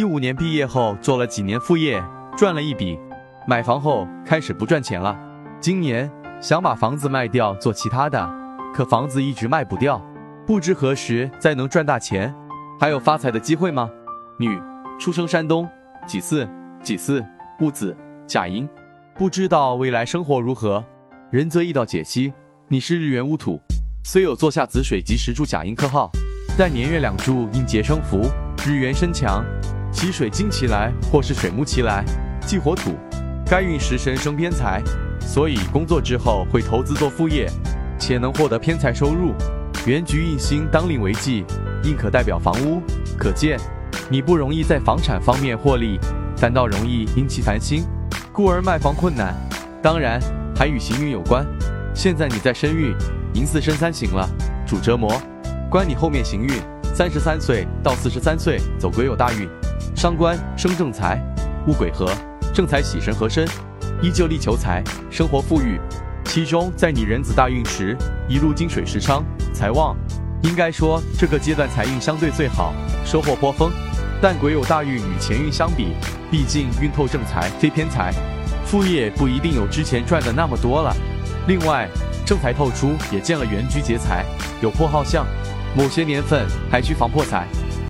一五年毕业后做了几年副业，赚了一笔，买房后开始不赚钱了。今年想把房子卖掉做其他的，可房子一直卖不掉，不知何时再能赚大钱，还有发财的机会吗？女，出生山东，己巳，己巳，戊子，甲寅，不知道未来生活如何。仁则易道解析，你是日元戊土，虽有坐下子水及时柱甲寅克号，但年月两柱应结生福，日元身强，其水金其来或是水木其来，忌火土，该运食神生偏财，所以工作之后会投资做副业，且能获得偏财收入。原局印星当令为忌，印可代表房屋，可见你不容易在房产方面获利，反倒容易因其烦心，故而卖房困难。当然。还与行运有关。现在你在身运，寅巳申三行了，主折磨，关你后面行运。三十三岁到四十三岁走癸酉大运，伤官生正财，戊癸合，正财喜神合身，依旧力求财，生活富裕。其中在你壬子大运时，一路金水时昌，财旺，应该说这个阶段财运相对最好，收获颇丰。但癸酉大运与前运相比，毕竟运透正财，非偏财。副业不一定有之前赚的那么多了。另外，正财透出也见了原局劫财，有破耗相，某些年份还需防破财。